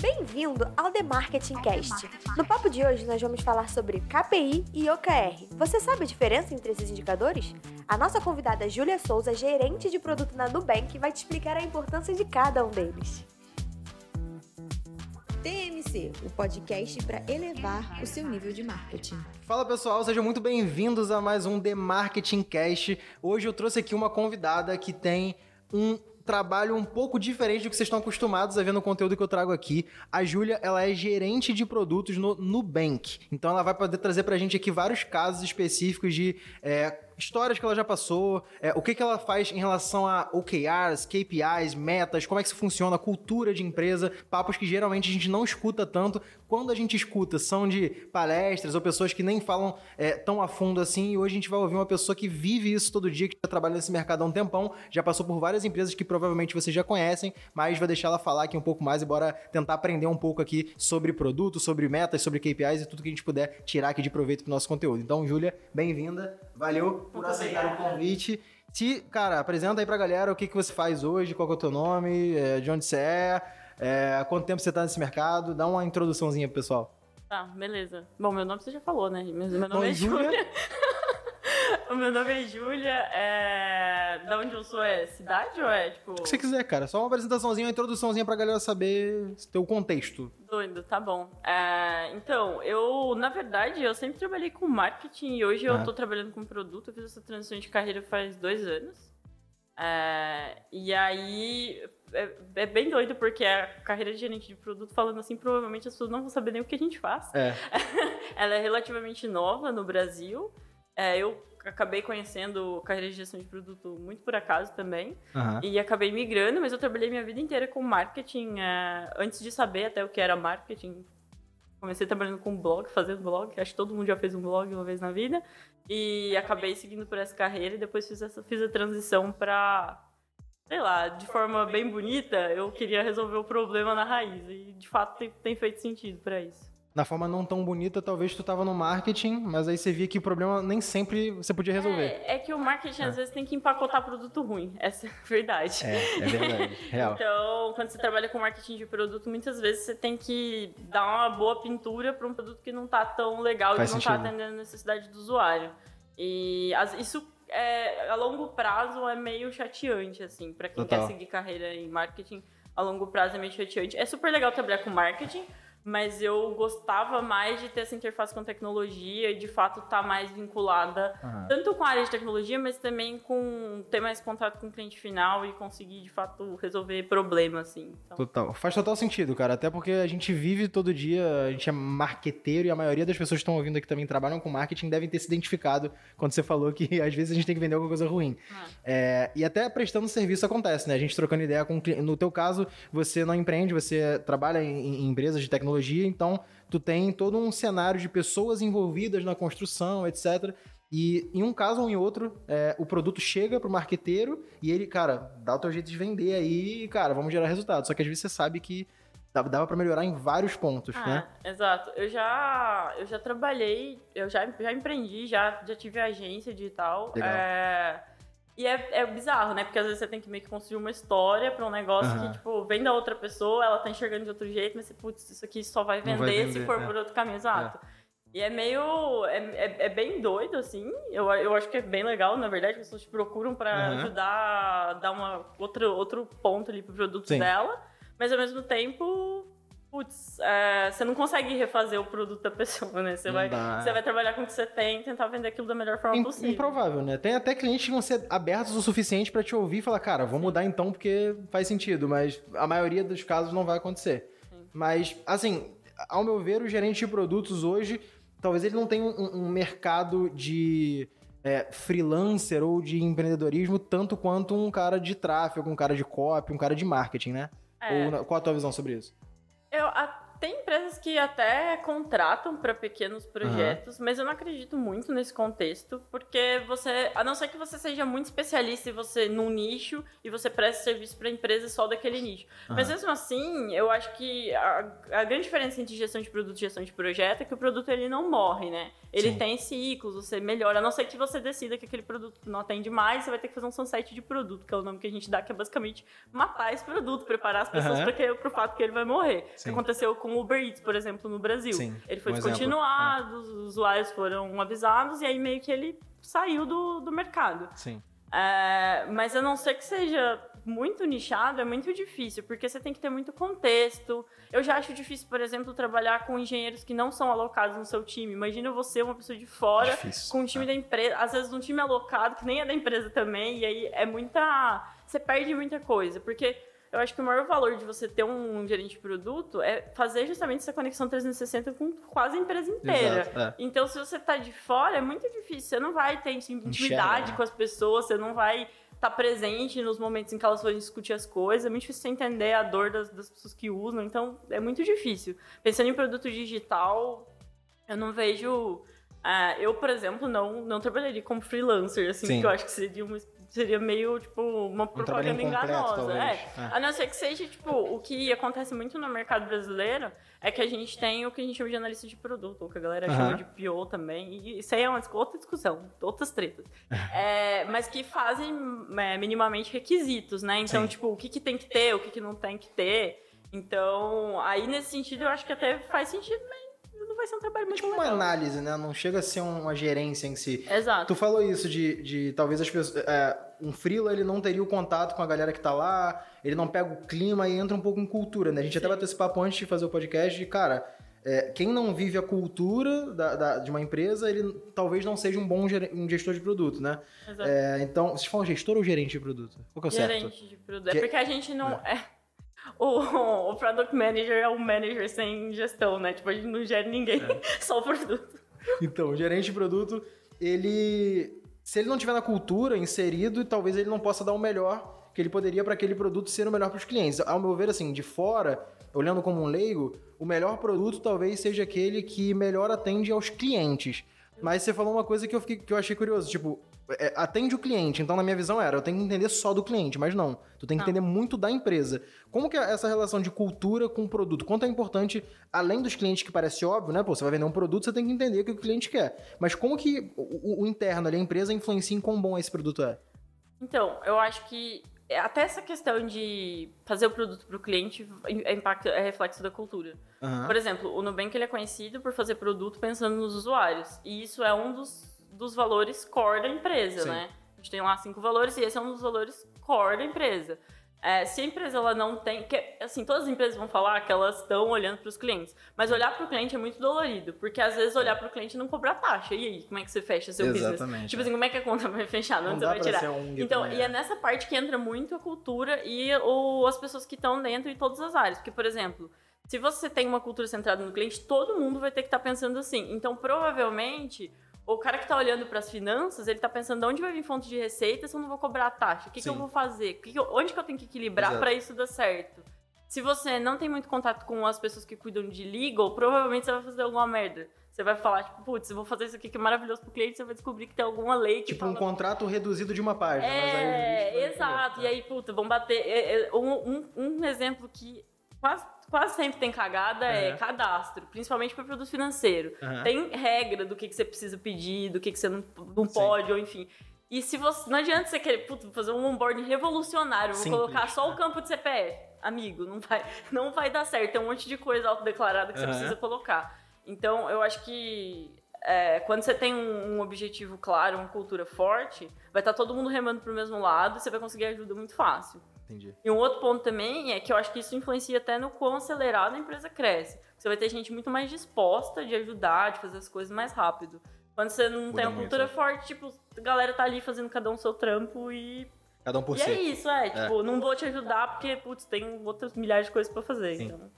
Bem-vindo ao The Marketing Cast. No papo de hoje, nós vamos falar sobre KPI e OKR. Você sabe a diferença entre esses indicadores? A nossa convidada Júlia Souza, gerente de produto na Nubank, vai te explicar a importância de cada um deles. TMC, o podcast para elevar o seu nível de marketing. Fala pessoal, sejam muito bem-vindos a mais um The Marketing Cast. Hoje eu trouxe aqui uma convidada que tem um trabalho um pouco diferente do que vocês estão acostumados a ver no conteúdo que eu trago aqui. A Júlia, ela é gerente de produtos no Nubank. Então ela vai poder trazer pra gente aqui vários casos específicos de é, histórias que ela já passou, é, o que, que ela faz em relação a OKRs, KPIs, metas, como é que isso funciona, cultura de empresa, papos que geralmente a gente não escuta tanto. Quando a gente escuta, são de palestras ou pessoas que nem falam é, tão a fundo assim, e hoje a gente vai ouvir uma pessoa que vive isso todo dia, que já trabalha nesse mercado há um tempão, já passou por várias empresas que provavelmente vocês já conhecem, mas vai deixar ela falar aqui um pouco mais e bora tentar aprender um pouco aqui sobre produto, sobre metas, sobre KPIs e tudo que a gente puder tirar aqui de proveito pro nosso conteúdo. Então, Júlia, bem-vinda. Valeu por Muito aceitar o convite. Se, cara, apresenta aí pra galera o que, que você faz hoje, qual é o teu nome, é, de onde você é, é, quanto tempo você tá nesse mercado, dá uma introduçãozinha pro pessoal. Tá, beleza. Bom, meu nome você já falou, né? Meu, meu nome Bom, é Júlia. o meu nome é Júlia. É... Da onde eu sou é cidade ou é tipo. O que você quiser, cara. Só uma apresentaçãozinha, uma introduçãozinha pra galera saber o contexto. Doido, tá bom. É... Então, eu, na verdade, eu sempre trabalhei com marketing e hoje ah. eu tô trabalhando com produto. Eu fiz essa transição de carreira faz dois anos. É... E aí é, é, bem doido, porque a carreira de gerente de produto, falando assim, provavelmente as pessoas não vão saber nem o que a gente faz. É. Ela é relativamente nova no Brasil. É, eu acabei conhecendo carreira de gestão de produto muito por acaso também. Uhum. E acabei migrando, mas eu trabalhei minha vida inteira com marketing. É, antes de saber até o que era marketing, comecei trabalhando com blog, fazendo blog. Acho que todo mundo já fez um blog uma vez na vida. E acabei seguindo por essa carreira e depois fiz, essa, fiz a transição para sei lá, de forma bem bonita, eu queria resolver o problema na raiz. E de fato tem, tem feito sentido para isso na forma não tão bonita, talvez tu tava no marketing, mas aí você via que o problema nem sempre você podia resolver. É, é que o marketing é. às vezes tem que empacotar produto ruim, essa é a verdade. É, é verdade, real. então, quando você trabalha com marketing de produto, muitas vezes você tem que dar uma boa pintura para um produto que não tá tão legal Faz e não tá sentido. tá atendendo a necessidade do usuário. E isso é, a longo prazo é meio chateante, assim, para quem Total. quer seguir carreira em marketing, a longo prazo é meio chateante. É super legal trabalhar com marketing, mas eu gostava mais de ter essa interface com tecnologia e de fato estar tá mais vinculada uhum. tanto com a área de tecnologia, mas também com ter mais contato com o cliente final e conseguir de fato resolver problemas assim. Então... Total, faz total sentido, cara, até porque a gente vive todo dia, a gente é marqueteiro e a maioria das pessoas que estão ouvindo aqui também trabalham com marketing devem ter se identificado quando você falou que às vezes a gente tem que vender alguma coisa ruim. Uhum. É, e até prestando serviço acontece, né? A gente trocando ideia com o cliente. No teu caso, você não empreende, você trabalha em, em empresas de tecnologia tecnologia, então tu tem todo um cenário de pessoas envolvidas na construção, etc. E em um caso ou em outro, é, o produto chega pro marqueteiro e ele, cara, dá o teu jeito de vender aí, cara, vamos gerar resultado. Só que às vezes você sabe que dava para melhorar em vários pontos, ah, né? Exato. Eu já, eu já trabalhei, eu já, já empreendi, já, já tive agência digital. Legal. É e é, é bizarro, né? Porque às vezes você tem que meio que construir uma história pra um negócio uhum. que, tipo, vem da outra pessoa, ela tá enxergando de outro jeito, mas você, putz, isso aqui só vai vender, vai vender se for é. por outro caminho exato. É. E é meio. É, é, é, bem doido, assim. Eu, eu acho que é bem legal, na verdade, as pessoas te procuram para uhum. ajudar dar uma, outro, outro ponto ali pro produto Sim. dela. Mas ao mesmo tempo, putz, é, você não consegue refazer o produto da pessoa, né? Você vai, você vai trabalhar com o que você tem e tentar vender aquilo da melhor forma possível. Improvável, né? Tem até clientes que vão ser abertos o suficiente para te ouvir e falar, cara, vou mudar então porque faz sentido, mas a maioria dos casos não vai acontecer. Sim. Mas, assim, ao meu ver, o gerente de produtos hoje, talvez ele não tenha um, um mercado de é, freelancer ou de empreendedorismo tanto quanto um cara de tráfego, um cara de copy, um cara de marketing, né? É. Ou, qual a tua visão sobre isso? Eu, a, tem empresas que até contratam para pequenos projetos, uhum. mas eu não acredito muito nesse contexto, porque você, a não ser que você seja muito especialista e você num nicho e você preste serviço para empresa só daquele nicho. Uhum. Mas mesmo assim, eu acho que a, a, grande diferença entre gestão de produto e gestão de projeto é que o produto ele não morre, né? Ele Sim. tem ciclos, você melhora, a não ser que você decida que aquele produto não atende mais, você vai ter que fazer um sunset de produto, que é o nome que a gente dá, que é basicamente matar esse produto, preparar as pessoas uhum. para o fato que ele vai morrer. Sim. O que aconteceu com o Uber Eats, por exemplo, no Brasil. Sim, ele foi um descontinuado, é. os usuários foram avisados e aí meio que ele saiu do, do mercado. Sim. É, mas a não ser que seja muito nichado, é muito difícil, porque você tem que ter muito contexto. Eu já acho difícil, por exemplo, trabalhar com engenheiros que não são alocados no seu time. Imagina você, uma pessoa de fora, difícil, com um time é. da empresa, às vezes um time alocado, que nem é da empresa também, e aí é muita. Você perde muita coisa, porque eu acho que o maior valor de você ter um gerente de produto é fazer justamente essa conexão 360 com quase a empresa inteira. Exato, é. Então, se você está de fora, é muito difícil. Você não vai ter intimidade Enxerga. com as pessoas, você não vai estar tá presente nos momentos em que elas vão discutir as coisas. É muito difícil você entender a dor das, das pessoas que usam. Então, é muito difícil. Pensando em produto digital, eu não vejo. Uh, eu, por exemplo, não, não trabalharia como freelancer, assim, Sim. porque eu acho que seria uma seria meio, tipo, uma propaganda enganosa. É. é. A não ser que seja, tipo, o que acontece muito no mercado brasileiro é que a gente tem o que a gente chama de analista de produto, ou que a galera uhum. chama de PO também. E isso aí é uma outra discussão, outras tretas. é, mas que fazem é, minimamente requisitos, né? Então, Sim. tipo, o que, que tem que ter, o que, que não tem que ter. Então, aí nesse sentido, eu acho que até faz sentido, mas vai ser um trabalho muito tipo legal. uma análise, né? Não chega a ser uma gerência em si. Exato. Tu falou isso de, de talvez as pessoas... É, um freela, ele não teria o contato com a galera que tá lá, ele não pega o clima e entra um pouco em cultura, né? A gente Sim. até bateu esse papo antes de fazer o podcast de, cara... É, quem não vive a cultura da, da, de uma empresa, ele talvez não seja um bom um gestor de produto, né? Exato. É, então, vocês falam gestor ou gerente de produto? Qual que é o gerente certo? Gerente de produto. É porque a gente não... É. o, o Product Manager é um manager sem gestão, né? Tipo, a gente não gera ninguém, é. só o produto. Então, o gerente de produto, ele... Se ele não tiver na cultura inserido, talvez ele não possa dar o melhor que ele poderia para aquele produto ser o melhor para os clientes. Ao meu ver, assim, de fora, olhando como um leigo, o melhor produto talvez seja aquele que melhor atende aos clientes. Mas você falou uma coisa que eu, fiquei, que eu achei curioso, tipo, é, atende o cliente. Então, na minha visão, era, eu tenho que entender só do cliente, mas não. Tu tem que não. entender muito da empresa. Como que é essa relação de cultura com o produto? Quanto é importante, além dos clientes que parece óbvio, né? Pô, você vai vender um produto, você tem que entender o que o cliente quer. Mas como que o, o interno ali, a empresa, influencia em quão bom esse produto é? Então, eu acho que até essa questão de fazer o produto para o cliente é impacto, é reflexo da cultura. Uhum. Por exemplo, o Nubank ele é conhecido por fazer produto pensando nos usuários. E isso é um dos dos valores core da empresa, Sim. né? A gente tem lá cinco valores e esse é um dos valores core da empresa. É, se a empresa ela não tem. Que, assim, todas as empresas vão falar que elas estão olhando para os clientes. Mas olhar para o cliente é muito dolorido. Porque às vezes olhar para o cliente não cobrar taxa. E aí, como é que você fecha seu Exatamente, business? Tipo assim, como é que a conta vai fechar? Não, não você vai tirar. Um então, também, e é. é nessa parte que entra muito a cultura e o, as pessoas que estão dentro em todas as áreas. Porque, por exemplo, se você tem uma cultura centrada no cliente, todo mundo vai ter que estar tá pensando assim. Então, provavelmente o cara que está olhando para as finanças, ele está pensando de onde vai vir fonte de receita se eu não vou cobrar taxa? O que, que eu vou fazer? Que que eu, onde que eu tenho que equilibrar para isso dar certo? Se você não tem muito contato com as pessoas que cuidam de legal, provavelmente você vai fazer alguma merda. Você vai falar, tipo, putz, eu vou fazer isso aqui que é maravilhoso pro cliente, você vai descobrir que tem alguma lei que Tipo, fala... um contrato reduzido de uma página. É, exato. E aí, puta, vão bater... É, é, um, um, um exemplo que quase quase sempre tem cagada uhum. é cadastro, principalmente para produto financeiro. Uhum. Tem regra do que, que você precisa pedir, do que, que você não, não pode, ou enfim. E se você. Não adianta você querer fazer um onboarding revolucionário, vou Simples. colocar só o campo de CPF. Amigo, não vai, não vai dar certo. Tem um monte de coisa autodeclarada que uhum. você precisa colocar. Então, eu acho que é, quando você tem um, um, objetivo claro, uma cultura forte, vai estar tá todo mundo remando para o mesmo lado e você vai conseguir ajuda muito fácil. Entendi. E um outro ponto também é que eu acho que isso influencia até no quão acelerado a empresa cresce. Você vai ter gente muito mais disposta de ajudar, de fazer as coisas mais rápido. Quando você não Muda tem uma cultura muito. forte, tipo, a galera tá ali fazendo cada um seu trampo e. Cada um por e si. E é isso, é. Tipo, é. não vou te ajudar porque, putz, tem outras milhares de coisas para fazer. Sim. Então.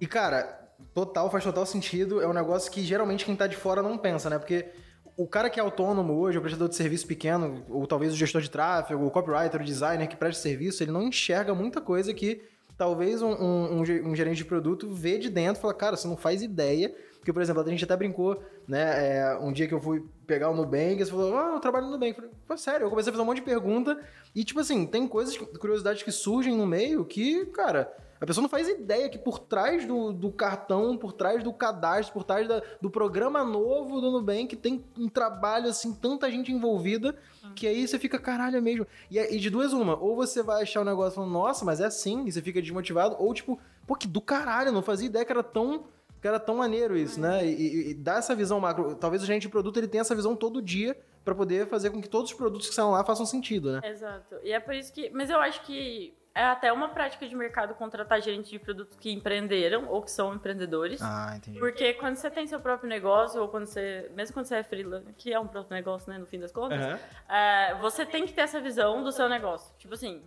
E, cara, total, faz total sentido. É um negócio que geralmente quem tá de fora não pensa, né? Porque o cara que é autônomo hoje, o prestador de serviço pequeno, ou talvez o gestor de tráfego, o copywriter, o designer que presta serviço, ele não enxerga muita coisa que talvez um, um, um gerente de produto vê de dentro e fala, cara, você não faz ideia. Porque, por exemplo, a gente até brincou, né? É, um dia que eu fui pegar o Nubank, você falou, ah, eu trabalho no Nubank. Eu falei, sério, eu comecei a fazer um monte de pergunta. E, tipo assim, tem coisas, curiosidades que surgem no meio que, cara, a pessoa não faz ideia que por trás do, do cartão, por trás do cadastro, por trás da, do programa novo do Nubank, tem um trabalho, assim, tanta gente envolvida, que aí você fica, caralho, é mesmo. E, e de duas uma, ou você vai achar o negócio falando, nossa, mas é assim, e você fica desmotivado, ou tipo, pô, que do caralho, não fazia ideia que era tão que era tão maneiro isso, né? E, e, e dá essa visão macro. Talvez o gerente de produto ele tenha essa visão todo dia para poder fazer com que todos os produtos que saem lá façam sentido, né? Exato. E é por isso que. Mas eu acho que é até uma prática de mercado contratar gerentes de produtos que empreenderam ou que são empreendedores. Ah, entendi. Porque quando você tem seu próprio negócio, ou quando você. Mesmo quando você é freelancer, que é um próprio negócio, né, no fim das contas, uhum. é, você tem que ter essa visão do seu negócio. Tipo assim.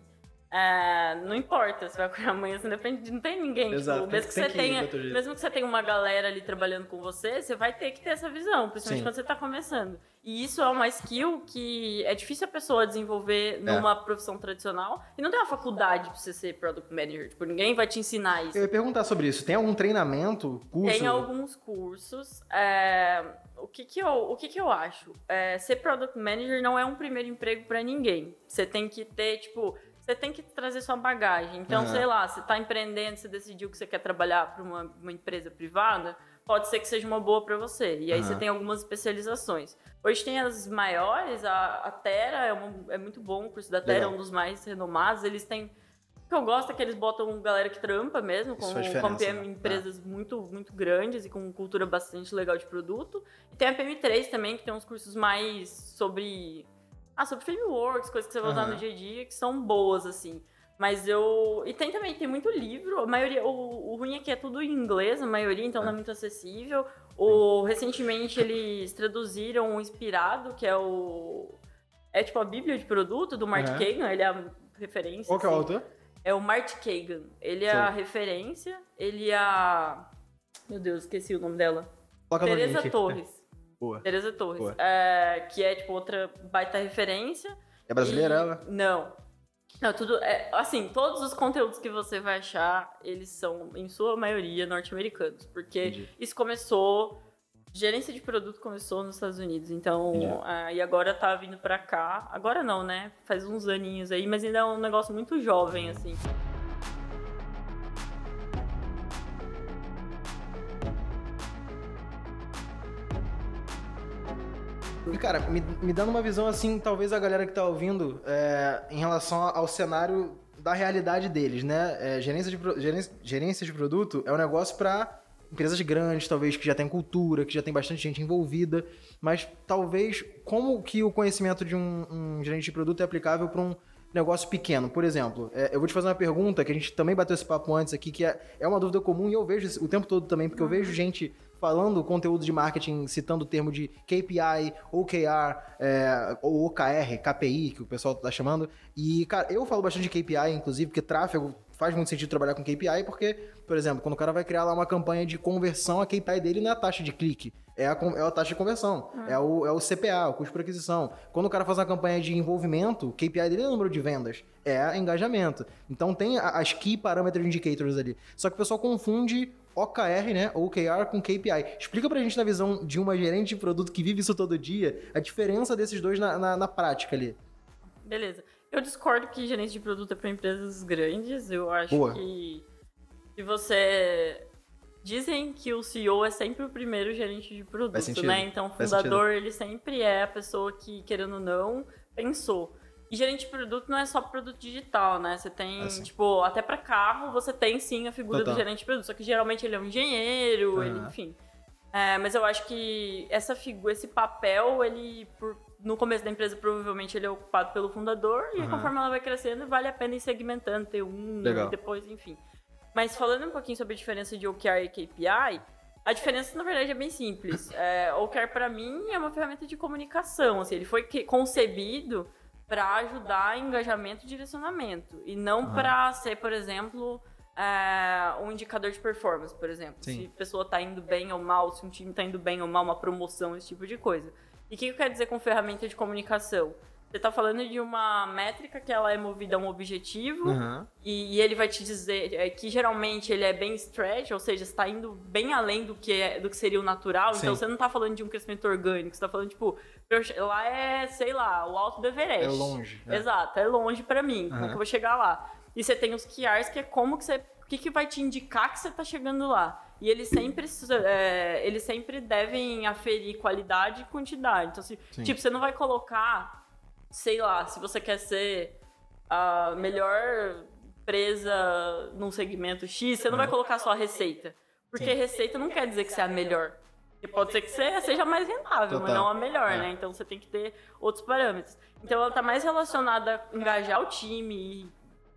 É, não importa se vai acordar amanhã, você depende, não tem ninguém. Tipo, Exato, tipo, mesmo, que, que você tenha, mesmo que você tenha uma galera ali trabalhando com você, você vai ter que ter essa visão, principalmente Sim. quando você está começando. E isso é uma skill que é difícil a pessoa desenvolver é. numa é. profissão tradicional. E não tem uma faculdade para você ser product manager. Tipo, ninguém vai te ensinar isso. Eu ia perguntar sobre isso. Tem algum treinamento, curso? Tem alguns cursos. É, o que que eu, o que que eu acho? É, ser product manager não é um primeiro emprego para ninguém. Você tem que ter, tipo você tem que trazer sua bagagem. Então, uhum. sei lá, você está empreendendo, você decidiu que você quer trabalhar para uma, uma, empresa privada, pode ser que seja uma boa para você. E aí uhum. você tem algumas especializações. Hoje tem as maiores, a, a Terra é, uma, é, muito bom, o curso da Terra é um dos mais renomados. Eles têm. O que eu gosto é que eles botam galera que trampa mesmo, com, com PM, né? empresas é. muito, muito grandes e com cultura bastante legal de produto. E tem a PM3 também, que tem uns cursos mais sobre ah, sobre frameworks, coisas que você vai usar uhum. no dia a dia, que são boas, assim. Mas eu. E tem também, tem muito livro. A maioria. O, o ruim é que é tudo em inglês, a maioria, então é. não é muito acessível. O, recentemente eles traduziram o Inspirado, que é o. É tipo a Bíblia de produto do Mark uhum. Kagan, ele é a referência. Qual que é o autor? É o Mark Kagan. Ele é Sim. a referência, ele é a. Meu Deus, esqueci o nome dela. Coloca Teresa Torres. Boa. Teresa Torres. É, que é, tipo, outra baita referência. É brasileira e... ela? Não. Não, tudo. É, assim, todos os conteúdos que você vai achar, eles são, em sua maioria, norte-americanos. Porque Entendi. isso começou. Gerência de produto começou nos Estados Unidos, então. Uh, e agora tá vindo pra cá. Agora não, né? Faz uns aninhos aí, mas ainda é um negócio muito jovem, assim. E, cara, me, me dando uma visão assim, talvez a galera que tá ouvindo, é, em relação ao cenário da realidade deles, né? É, gerência, de, gerência, gerência de produto é um negócio para empresas grandes, talvez que já tem cultura, que já tem bastante gente envolvida, mas talvez como que o conhecimento de um, um gerente de produto é aplicável para um negócio pequeno. Por exemplo, é, eu vou te fazer uma pergunta que a gente também bateu esse papo antes aqui, que é, é uma dúvida comum e eu vejo o tempo todo também, porque eu vejo gente falando conteúdo de marketing, citando o termo de KPI, OKR, é, ou OKR, KPI, que o pessoal tá chamando. E, cara, eu falo bastante de KPI, inclusive, porque tráfego faz muito sentido trabalhar com KPI, porque, por exemplo, quando o cara vai criar lá uma campanha de conversão, a KPI dele não é a taxa de clique, é a, é a taxa de conversão, ah. é, o, é o CPA, o custo por aquisição. Quando o cara faz uma campanha de envolvimento, o KPI dele é o número de vendas, é engajamento. Então tem as key parameter indicators ali. Só que o pessoal confunde OKR, né? OKR com KPI. Explica pra gente na visão de uma gerente de produto que vive isso todo dia, a diferença desses dois na, na, na prática ali. Beleza. Eu discordo que gerente de produto é para empresas grandes. Eu acho Boa. que se você dizem que o CEO é sempre o primeiro gerente de produto, né? Então, o fundador ele sempre é a pessoa que, querendo ou não, pensou. E gerente de produto não é só produto digital, né? Você tem, assim. tipo, até para carro você tem sim a figura Total. do gerente de produto, só que geralmente ele é um engenheiro, ele, enfim. É, mas eu acho que essa figura, esse papel, ele por, no começo da empresa provavelmente ele é ocupado pelo fundador e uhum. conforme ela vai crescendo vale a pena ir segmentando, ter um Legal. e depois, enfim. Mas falando um pouquinho sobre a diferença de OKR e KPI, a diferença, na verdade, é bem simples. É, OKR, para mim, é uma ferramenta de comunicação. Assim, ele foi concebido para ajudar engajamento e direcionamento. E não uhum. para ser, por exemplo, é, um indicador de performance, por exemplo. Sim. Se a pessoa está indo bem ou mal, se um time está indo bem ou mal, uma promoção, esse tipo de coisa. E o que eu quero dizer com ferramenta de comunicação? Você tá falando de uma métrica que ela é movida a um objetivo Aham. e, e ele vai te dizer é, que geralmente ele é bem stretch, ou seja, está indo bem além do que, é- do que seria o natural. Sim. Então você não tá falando de um crescimento orgânico, você tá falando, tipo, lá é, sei lá, o alto do Everest. É longe. é. Exato, é longe pra mim. Como Aham. que eu vou chegar lá? E você tem os QRs, que é como que você. O que, que vai te indicar que você tá chegando lá? E eles sempre, é, eles sempre devem aferir qualidade e quantidade. Então, se, Sim. tipo, você não vai colocar, sei lá, se você quer ser a melhor empresa num segmento X, você não vai colocar só a receita. Porque receita não quer dizer que você é a melhor. Porque pode ser que você seja mais rentável, mas Total. não a melhor, É. né? Então você tem que ter outros parâmetros. Então ela tá mais relacionada a engajar o time e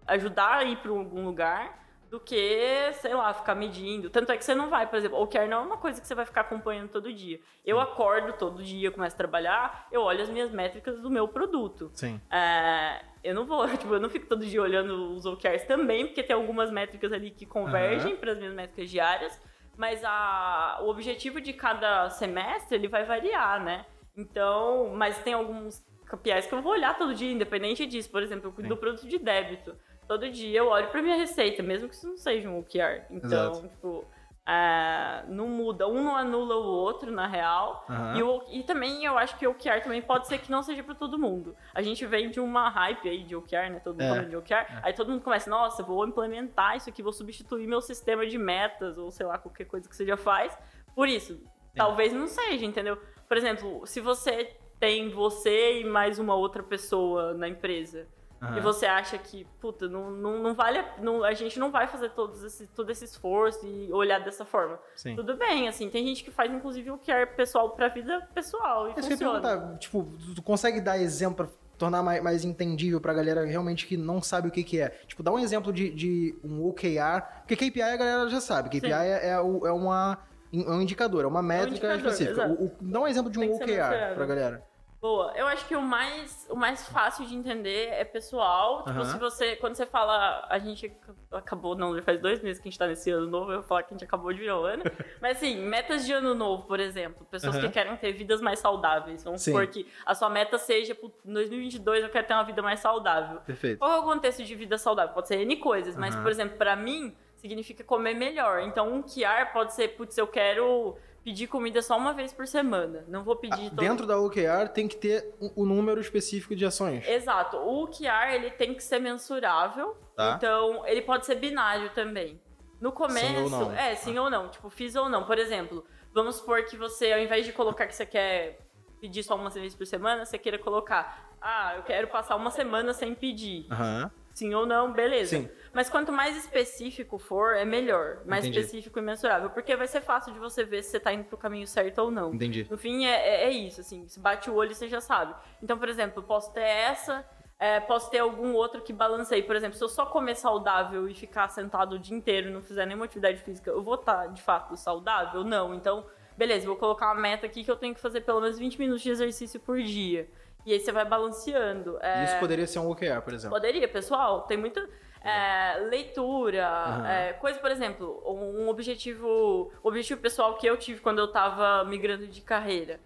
ajudar a ir para algum lugar do que, sei lá, ficar medindo. Tanto é que você não vai, por exemplo, o OKR não é uma coisa que você vai ficar acompanhando todo dia. Eu acordo todo dia, começo a trabalhar, eu olho as minhas métricas do meu produto. Sim. É, eu não vou, tipo, eu não fico todo dia olhando os OKRs também, porque tem algumas métricas ali que convergem para as minhas métricas diárias, mas a, o objetivo de cada semestre ele vai variar, né? Então, mas tem alguns KPIs que eu vou olhar todo dia, independente disso. Por exemplo, eu cuido Sim. do produto de débito. Todo dia eu olho para minha receita, mesmo que isso não seja um OKR. Então, Exato. tipo, é, não muda, um não anula o outro, na real. Aham. E, o- e também eu acho que o OKR também pode ser que não seja para todo mundo. A gente vem de uma hype aí de OKR, né? Todo mundo É. falando de OKR. Aí todo mundo começa, nossa, vou implementar isso aqui, vou substituir meu sistema de metas, ou sei lá, qualquer coisa que você já faz. Por isso, talvez não seja, entendeu? Por exemplo, se você tem você e mais uma outra pessoa na empresa. Aham. E você acha que, puta, não, não, não vale. a- Não, a gente não vai fazer todos esse, todo esse esforço e olhar dessa forma. Sim. Tudo bem, assim, tem gente que faz, inclusive, o que é pessoal pra vida pessoal e Eu ia funciona. perguntar, tipo, tu- consegue dar exemplo pra tornar mais, mais entendível pra galera realmente que não sabe o que que é? Tipo, dá um exemplo de, de um OKR, porque KPI a galera já sabe, KPI Sim. é, é o- é uma... É um indicador, é uma métrica indicador, específica. exato. O- o- dá um exemplo de um OKR pra galera. Boa. Eu acho que o mais, o mais fácil de entender é pessoal. Tipo, Aham. se você. Quando você fala. A gente acabou, não, já faz dois meses que a gente tá nesse ano novo, eu vou falar que a gente acabou de virar o ano. Mas assim, metas de ano novo, por exemplo. Pessoas Aham. que querem ter vidas mais saudáveis. Vamos Sim. supor que a sua meta seja, "Putz, em 2022 eu quero ter uma vida mais saudável. Perfeito. Qual é o contexto de vida saudável? Pode ser N coisas, mas, Aham. por exemplo, pra mim, significa comer melhor. Então, um QR pode ser, putz, eu quero pedir comida só uma vez por semana. Não vou pedir Ah, todo Dentro da OKR tem que ter o o número específico de ações. Exato. O QR, ele tem que ser mensurável. Tá. Então, ele pode ser binário também. No começo, Sim ou não. é, sim ou não. Tipo, fiz ou não. Por exemplo, vamos supor que você, ao invés de colocar que você quer pedir só uma vez por semana, você queira colocar, ah, eu quero passar uma semana sem pedir. Aham. Sim ou não, beleza. Sim. Mas quanto mais específico for, é melhor. Mais Entendi. específico e mensurável. Porque vai ser fácil de você ver se você tá indo pro caminho certo ou não. Entendi. No fim, é, é- é isso, assim. Se bate o olho, você já sabe. Então, por exemplo, eu posso ter essa, é, posso ter algum outro que balanceie. Por exemplo, se eu só comer saudável e ficar sentado o dia inteiro e não fizer nenhuma atividade física, eu vou estar, de fato, saudável? Não. Então, beleza, vou colocar uma meta aqui que eu tenho que fazer pelo menos 20 minutos de exercício por dia. E aí você vai balanceando. É, Isso poderia ser um OKR, por exemplo. Poderia, pessoal. Tem muita é, leitura, Aham. é, coisa, por exemplo, um objetivo, objetivo pessoal que eu tive quando eu tava migrando de carreira.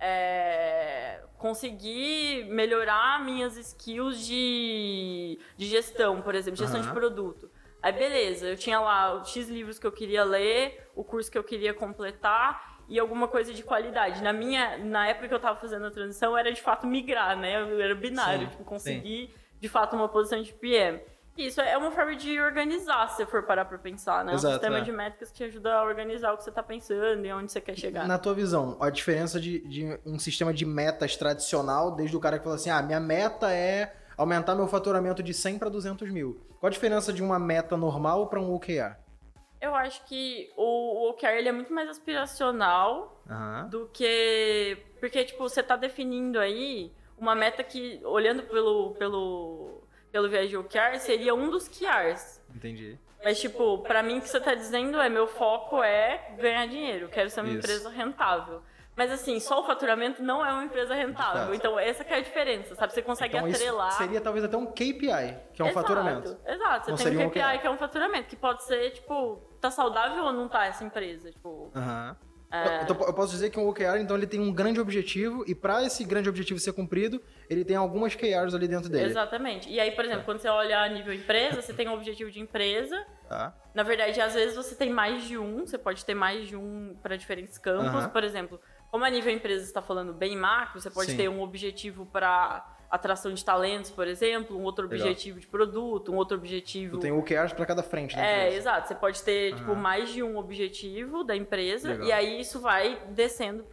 É, conseguir melhorar minhas skills de, de gestão, por exemplo, gestão Aham. de produto. Aí beleza, eu tinha lá os X livros que eu queria ler, o curso que eu queria completar e alguma coisa de qualidade. Na minha, na época que eu tava fazendo a transição, era de fato migrar, né? Eu era binário, Sim, tipo, conseguir de fato uma posição de PM. E Isso é uma forma de organizar, se você for parar pra pensar, né? Exato, um sistema é. de métricas que te ajuda a organizar o que você tá pensando e onde você quer chegar. Na tua visão, a diferença de, de um sistema de metas tradicional, desde o cara que fala assim, ah, minha meta é aumentar meu faturamento de 100 para 200 mil. Qual a diferença de uma meta normal para um OKR? Eu acho que o, o OKR ele é muito mais aspiracional Aham. do que. Porque, tipo, você tá definindo aí uma meta que, olhando pelo, pelo, pelo viés de OKR, seria um dos QRs. Entendi. Mas, tipo, pra mim o que você tá dizendo é: meu foco é ganhar dinheiro, quero ser uma Isso. empresa rentável. Mas, assim, só o faturamento não é uma empresa rentável. Então, essa que é a diferença, sabe? Você consegue Então atrelar. seria talvez até um KPI, que é um Exato, faturamento. Exato, Não você tem seria um um KPI OKR. que é um faturamento, que pode ser, tipo, tá saudável ou não tá essa empresa? Tipo, Aham. É... Eu, eu, posso dizer que um OKR, então, ele tem um grande objetivo e para esse grande objetivo ser cumprido, ele tem algumas KRs ali dentro dele. Exatamente. E aí, por exemplo, quando você olha a nível empresa, você tem um objetivo de empresa. Tá. Na verdade, às vezes você tem mais de um, você pode ter mais de um para diferentes campos. Por exemplo, como a nível empresa está falando bem macro, você pode Sim. ter um objetivo para atração de talentos, por exemplo, um outro objetivo Legal. de produto, um outro objetivo. Tu tem OKRs para cada frente, né? É, exato. Você pode ter tipo mais de um objetivo da empresa Legal. e aí isso vai descendo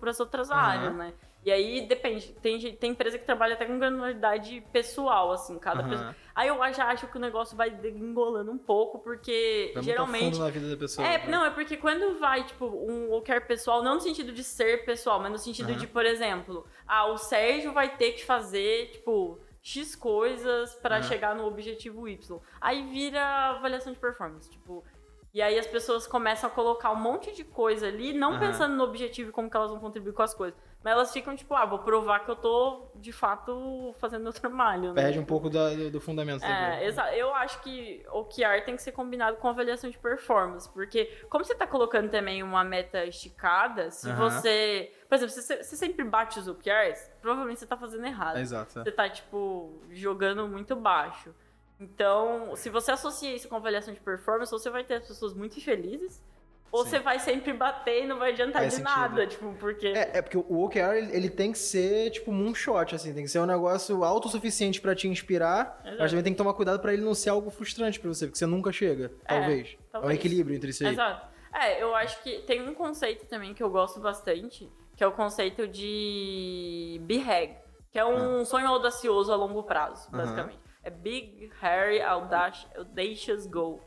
para as outras áreas, né? E aí depende. Tem, tem empresa que trabalha até com granularidade pessoal, assim, cada uhum. pessoa. Aí eu já acho que o negócio vai engolando um pouco, porque vai geralmente. Fundo na vida da pessoa. É, né? não, é porque quando vai, tipo, um qualquer pessoal, não no sentido de ser pessoal, mas no sentido uhum. de, por exemplo, ah, o Sérgio vai ter que fazer, tipo. X coisas para uhum. chegar no objetivo Y. Aí vira avaliação de performance. Tipo, e aí as pessoas começam a colocar um monte de coisa ali, não uhum. pensando no objetivo e como que elas vão contribuir com as coisas. Mas elas ficam tipo, ah, vou provar que eu tô, de fato, fazendo meu trabalho. Né? Perde um pouco do, do fundamento. É, exato. Eu acho que o QR tem que ser combinado com avaliação de performance. Porque, como você tá colocando também uma meta esticada, se uhum. você... Por exemplo, se você, você, sempre bate os OKRs, provavelmente você tá fazendo errado. exato. É. Você tá, tipo, jogando muito baixo. Então, se você associa isso com avaliação de performance, você vai ter as pessoas muito infelizes ou Sim. você vai sempre bater e não vai adiantar Faz de sentido. nada, tipo, porque... É, é porque o OKR, ele, ele, tem que ser, tipo, moonshot, assim, tem que ser um negócio autossuficiente para te inspirar, Exato. mas também tem que tomar cuidado para ele não ser algo frustrante para você, porque você nunca chega, talvez. É, talvez. É um equilíbrio entre isso aí. Exato. É, eu acho que tem um conceito também que eu gosto bastante, que é o conceito de BHAG, que é um ah. sonho audacioso a longo prazo, basicamente. É Big, Hairy, Audacious Goal.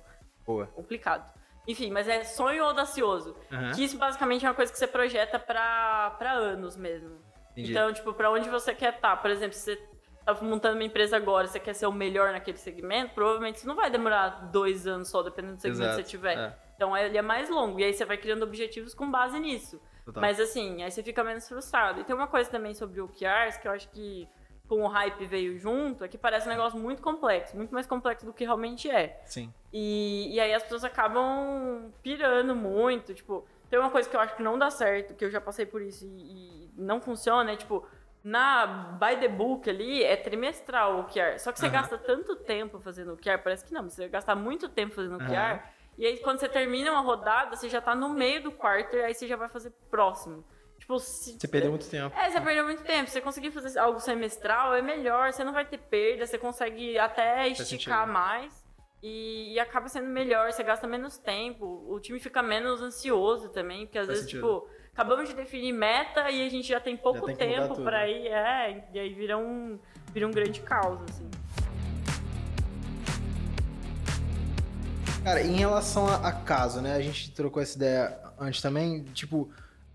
Boa. Complicado. Enfim, mas é sonho audacioso. Uhum. Que isso basicamente é uma coisa que você projeta pra, pra anos mesmo. Entendi. Então, tipo, pra onde você quer estar. Tá. Por exemplo, se você tá montando uma empresa agora, você quer ser o melhor naquele segmento, provavelmente isso não vai demorar dois anos só, dependendo do segmento Exato. que você tiver. É. Então ele é mais longo. E aí você vai criando objetivos com base nisso. Total. Mas assim, aí você fica menos frustrado. E tem uma coisa também sobre o OKRs que eu acho que com o hype veio junto, é que parece um negócio muito complexo, muito mais complexo do que realmente é. Sim. E, e aí as pessoas acabam pirando muito, tipo, tem uma coisa que eu acho que não dá certo, que eu já passei por isso e, e não funciona, é tipo, na by the book ali é trimestral o QR. Só que você uhum. gasta tanto tempo fazendo o QR, parece que não, você vai gastar muito tempo fazendo o QR. Uhum. E aí quando você termina uma rodada, você já tá no meio do quarter, aí você já vai fazer próximo. Tipo, se... Você perdeu muito tempo. É, você perdeu muito tempo. Se você conseguir fazer algo semestral, é melhor. Você não vai ter perda, você consegue até esticar mais. E, e, acaba sendo melhor, você gasta menos tempo, o time fica menos ansioso também, porque às Faz vezes, sentido. tipo, acabamos de definir meta e a gente já tem pouco já tem tempo para ir, é, e aí vira um, vira um grande caos, assim. Cara, em relação a, a caso, né, a gente trocou essa ideia antes também, tipo,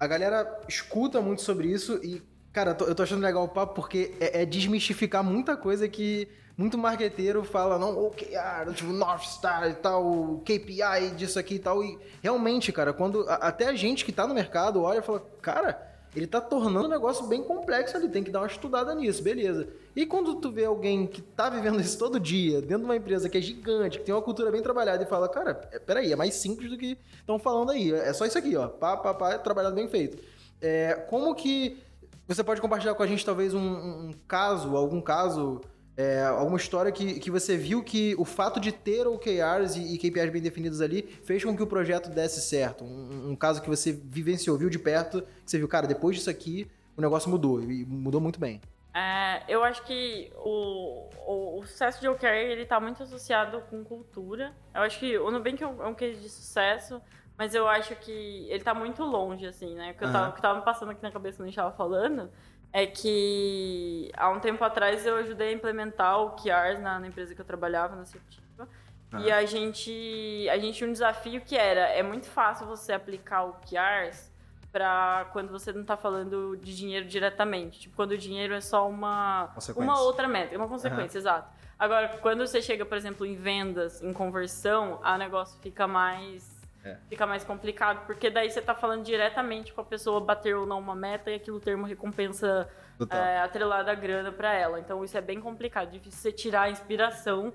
a galera escuta muito sobre isso e, cara, eu tô, achando legal o papo porque é, é, desmistificar muita coisa que muito marqueteiro fala, não, OKR, tipo, North Star e tal, KPI disso aqui e tal. E realmente, cara, quando até a gente que tá no mercado olha e fala, cara, ele tá tornando o negócio bem complexo ali, tem que dar uma estudada nisso, beleza. E quando tu vê alguém que tá vivendo isso todo dia, dentro de uma empresa que é gigante, que tem uma cultura bem trabalhada, e fala, cara, é, peraí, é mais simples do que estão falando aí. É só isso aqui, ó. Pá, pá, pá, trabalhado bem feito. É, como que você pode compartilhar com a gente, talvez, um, um caso, algum caso é, alguma história que, que você viu que o fato de ter OKRs e, e KPIs bem definidos ali fez com que o projeto desse certo? Um, um, caso que você vivenciou, viu de perto, que você viu, cara, depois disso aqui o negócio mudou e mudou muito bem. É, eu acho que o, o, o, sucesso de OKR ele tá muito associado com cultura. Eu acho que o Nubank é um, é um case de sucesso, mas eu acho que ele tá muito longe, assim, né? O que, eu tava, que tava me passando aqui na cabeça quando a gente tava falando é que há um tempo atrás eu ajudei a implementar o QRs na, na empresa que eu trabalhava, na Certiva. Ah. E a gente, a gente tinha um desafio que era, é muito fácil você aplicar o QRs para quando você não está falando de dinheiro diretamente. Tipo, quando o dinheiro é só uma, uma outra meta, é uma consequência, uhum. exato. Agora, quando você chega, por exemplo, em vendas, em conversão, o negócio fica mais é. Fica mais complicado, porque daí você está falando diretamente com a pessoa bater ou não uma meta e aquilo ter uma recompensa é, atrelada à grana para ela. Então isso é bem complicado, difícil você tirar a inspiração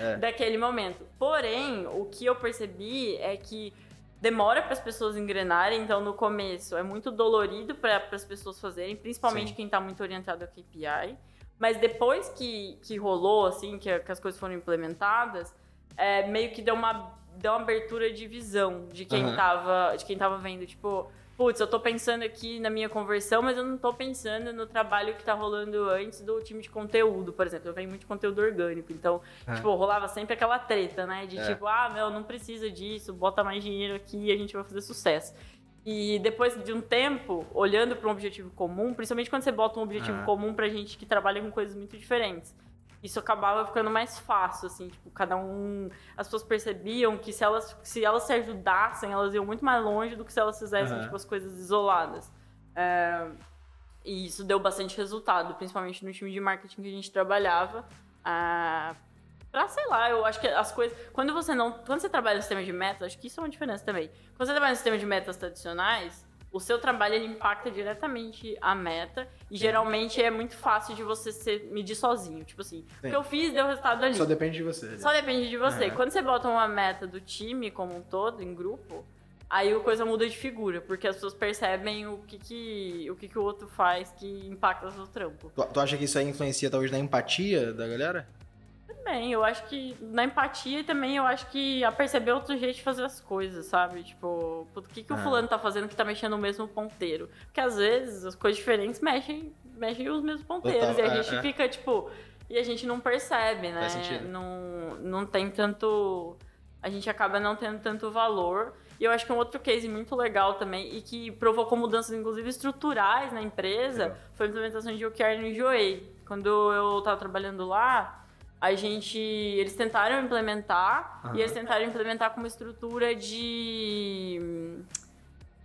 é. daquele momento. Porém, o que eu percebi é que demora para as pessoas engrenarem, então no começo é muito dolorido para as pessoas fazerem, principalmente Sim. quem está muito orientado a KPI. Mas depois que, que rolou, assim, que, que as coisas foram implementadas, é, meio que deu uma, deu uma abertura de visão de quem, Aham. tava, de quem tava vendo. Tipo, putz, eu tô pensando aqui na minha conversão, mas eu não tô pensando no trabalho que tá rolando antes do time de conteúdo, por exemplo. Eu venho muito de conteúdo orgânico, então, É. tipo, rolava sempre aquela treta, né? De É. tipo, ah, meu, não precisa disso, bota mais dinheiro aqui e a gente vai fazer sucesso. E depois de um tempo, olhando para um objetivo comum, principalmente quando você bota um objetivo Aham. comum pra gente que trabalha com coisas muito diferentes, isso acabava ficando mais fácil, assim, tipo, cada um. As pessoas percebiam que se elas se, elas se ajudassem, elas iam muito mais longe do que se elas fizessem, Aham. tipo, as coisas isoladas. É, e isso deu bastante resultado, principalmente no time de marketing que a gente trabalhava. Ah, pra, sei lá, eu acho que as coisas. Quando você não. Quando você trabalha no sistema de metas, acho que isso é uma diferença também. Quando você trabalha no sistema de metas tradicionais, o seu trabalho ele impacta diretamente a meta. E geralmente é muito fácil de você se medir sozinho. Tipo assim, o que eu fiz deu resultado ali. Só depende de você. né? Só depende de você. Aham. Quando você bota uma meta do time como um todo, em grupo, aí a coisa muda de figura, porque as pessoas percebem o que, que, o, que, que o outro faz que impacta o seu trampo. Tu, tu acha que isso aí influencia talvez na empatia da galera? Também, eu acho que na empatia também eu acho que a perceber outro jeito de fazer as coisas, sabe? Tipo, o que, que o Ah. fulano tá fazendo que tá mexendo no mesmo ponteiro? Porque às vezes as coisas diferentes mexem, mexem os mesmos ponteiros e a é, gente é. fica, tipo, e a gente não percebe, né? Faz sentido. Não, não tem tanto. A gente acaba não tendo tanto valor. E eu acho que um outro case muito legal também, e que provocou mudanças, inclusive, estruturais na empresa, Legal. foi a implementação de OKR no Enjoei. Quando eu estava trabalhando lá, a gente. Eles tentaram implementar, Aham. e eles tentaram implementar com uma estrutura de.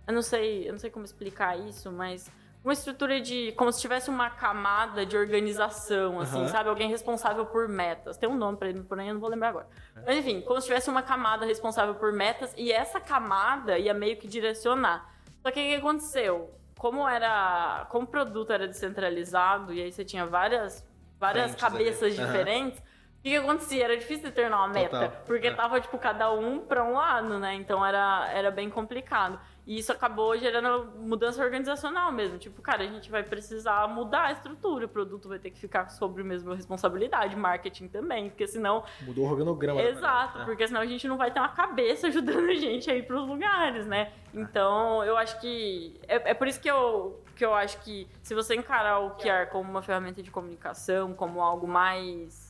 Eu não sei, eu não sei como explicar isso, mas uma estrutura de como se tivesse uma camada de organização, assim, Aham. sabe? Alguém responsável por metas. Tem um nome para ele, porém eu não vou lembrar agora. Mas enfim, como se tivesse uma camada responsável por metas e essa camada ia meio que direcionar. Só que o que aconteceu? Como era, como o produto era descentralizado e aí você tinha várias várias Frentes ali. cabeças diferentes, o que, que acontecia? Era difícil determinar uma meta, Total. porque É. tava, tipo, cada um para um lado, né? Então era, era bem complicado. E isso acabou gerando mudança organizacional mesmo. Tipo, cara, a gente vai precisar mudar a estrutura, o produto vai ter que ficar sobre a mesma responsabilidade, marketing também, porque senão. Mudou o organograma. Exato, né? porque senão a gente não vai ter uma cabeça ajudando a gente a ir pros lugares, né? Então, eu acho que. É, é por isso que eu, que eu acho que se você encarar o QR como uma ferramenta de comunicação, como algo mais.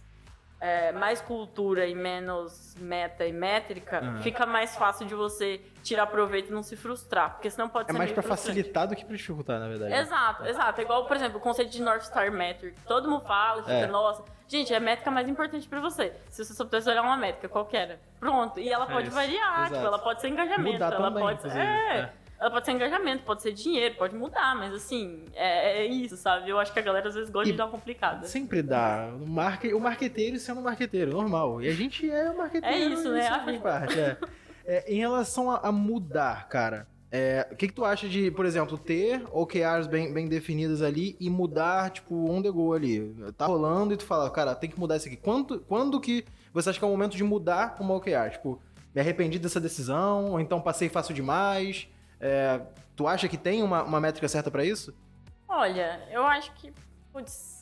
É, mais cultura e menos meta e métrica, Aham. fica mais fácil de você tirar proveito e não se frustrar. Porque senão pode É ser mais meio pra frustrante. facilitar do que pra dificultar, na verdade. Exato, exato. É igual, por exemplo, o conceito de North Star Metric. Todo mundo fala, fica, É. nossa. Gente, é a métrica mais importante pra você. Se você só pudesse olhar uma métrica, qual que era? Pronto. E ela É pode variar, tipo, ela pode ser engajamento, Mudar ela também, pode ser. É, é. Ela pode ser engajamento, pode ser dinheiro, pode mudar, mas assim, é, é isso, sabe? Eu acho que a galera às vezes gosta E- de dar uma complicada. Sempre dá. O, marque... o marqueteiro sendo marqueteiro, normal. E a gente é o marqueteiro. É isso, né? A faz parte. É. É, em relação a, a mudar, cara, é, o que, que tu acha de, por exemplo, ter OKRs bem, bem definidas ali e mudar, tipo, on the go ali? Tá rolando e tu fala, cara, tem que mudar isso aqui. Quando, quando que você acha que é o momento de mudar uma OKR? Tipo, me arrependi dessa decisão, ou então passei fácil demais? É, tu acha que tem uma, uma métrica certa pra isso? Olha, eu acho que. Putz.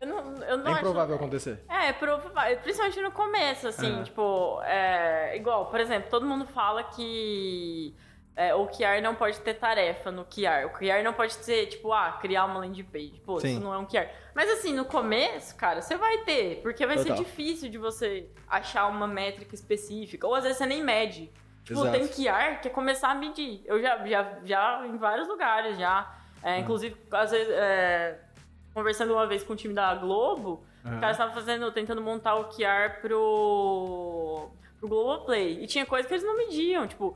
Eu não, eu não É acho- improvável acontecer. É, provável. Principalmente no começo, assim, Aham. tipo, é, igual, por exemplo, todo mundo fala que é, o QR não pode ter tarefa no QR. O QR não pode ser, tipo, ah, criar uma landing page. Pô, Sim. isso não é um QR. Mas assim, no começo, cara, você vai ter, porque vai Total. ser difícil de você achar uma métrica específica. Ou às vezes você nem mede. Tipo, Exato. tem QR que é começar a medir. Eu já, já, já em vários lugares já. É, inclusive, às vezes, é, conversando uma vez com o time da Globo, Aham. os caras estavam fazendo, tentando montar o QR pro, pro Globoplay. E tinha coisa que eles não mediam, tipo.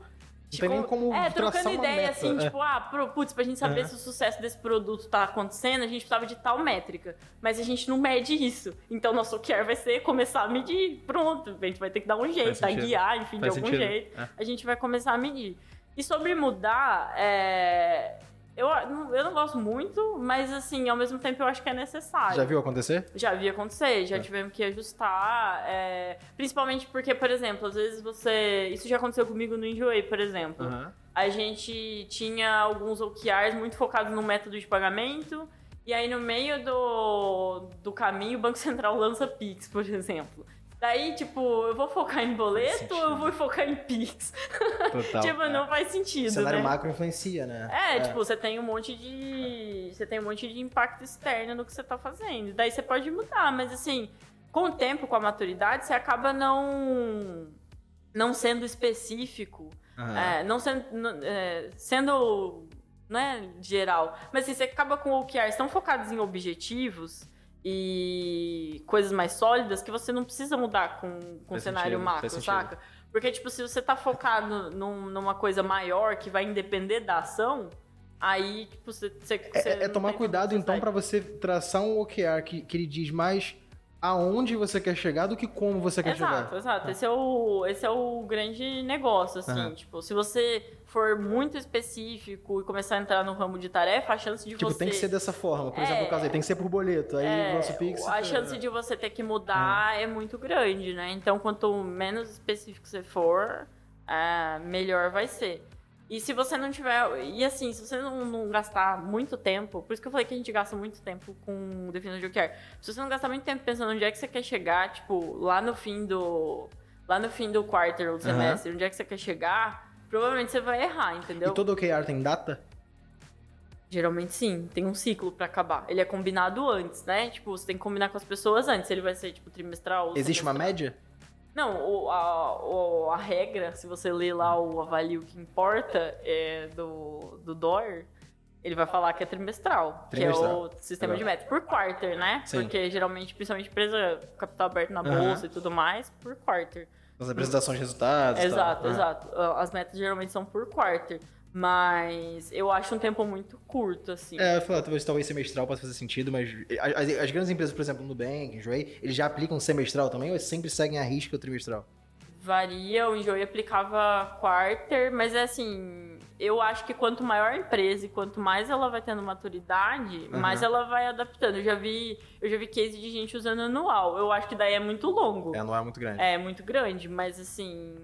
Não tem nem como É, trocando ideia, assim, é. tipo, ah, pro, putz, pra gente saber Aham. se o sucesso desse produto tá acontecendo, a gente precisava de tal métrica. Mas a gente não mede isso. Então, nosso OKR vai ser começar a medir. Pronto, a gente vai ter que dar um jeito, tá? Guiar, enfim, Faz de algum sentido. jeito É. a gente vai começar a medir. E sobre mudar, é, Eu, eu não gosto muito, mas assim, ao mesmo tempo eu acho que é necessário. Já viu acontecer? Já vi acontecer, já é. tivemos que ajustar. É, principalmente porque, por exemplo, às vezes você. Isso já aconteceu comigo no Enjoei, por exemplo. Uhum. A gente tinha alguns OKRs muito focados no método de pagamento. E aí, no meio do, do caminho, o Banco Central lança Pix, por exemplo. Daí, tipo, eu vou focar em boleto ou eu vou focar em Pix? Total. tipo, é. não faz sentido. O cenário né? macro influencia, né? É, é, tipo, você tem um monte de. Você tem um monte de impacto externo no que você tá fazendo. Daí você pode mudar, mas assim, com o tempo, com a maturidade, você acaba não. não sendo específico. Uhum. É, não sendo. É, sendo. Não é geral. Mas assim, você acaba com OKRs tão focados em objetivos e coisas mais sólidas que você não precisa mudar com, com o cenário sentido, macro, saca? Porque, tipo, se você tá focado num, numa coisa maior que vai independer da ação, aí, tipo, você. você é, é tomar cuidado, então, para você traçar um OKR que, que ele diz mais aonde você quer chegar do que como você quer exato, chegar. Exato, exato. Ah. Esse, é o, esse é o grande negócio, assim. Uhum. Tipo, se você for muito específico e começar a entrar no ramo de tarefa, a chance de tipo, você... tem que ser dessa forma. Por é... exemplo, o caso aí, tem que ser por boleto. Aí é... o nosso Pix... A chance de você ter que mudar uhum. é muito grande, né? Então, quanto menos específico você for, é, melhor vai ser. E se você não tiver. E assim, se você não, não, gastar muito tempo. Por isso que eu falei que a gente gasta muito tempo com definição de OKR. Se você não gastar muito tempo pensando onde é que você quer chegar, tipo, lá no fim do. Lá no fim do quarter ou do semestre, uhum. onde é que você quer chegar, provavelmente você vai errar, entendeu? E todo OKR tem data? Geralmente sim, tem um ciclo para acabar. Ele é combinado antes, né? Tipo, você tem que combinar com as pessoas antes. Ele vai ser, tipo, trimestral. Existe semestral. uma média? Não, o, a, o, a regra, se você ler lá o avalio que importa é do, do DOR, ele vai falar que é trimestral, trimestral. que é o sistema de meta. Por quarter, né? Sim. Porque geralmente, principalmente empresa capital aberto na bolsa uhum. e tudo mais, por quarter. As apresentações de resultados. Exato, exato. As metas geralmente são por quarter. Mas eu acho um tempo muito curto, assim. É, eu falar, talvez, talvez semestral possa fazer sentido, mas as, as, grandes empresas, por exemplo, Nubank, Enjoy, eles já aplicam semestral também ou eles sempre seguem a risca o trimestral? Varia, o Enjoy aplicava quarter, mas é assim, eu acho que quanto maior a empresa e quanto mais ela vai tendo maturidade, uhum. mais ela vai adaptando. Eu já vi, eu já vi case de gente usando anual. Eu acho que daí é muito longo. É, anual é muito grande. É, muito grande, mas assim,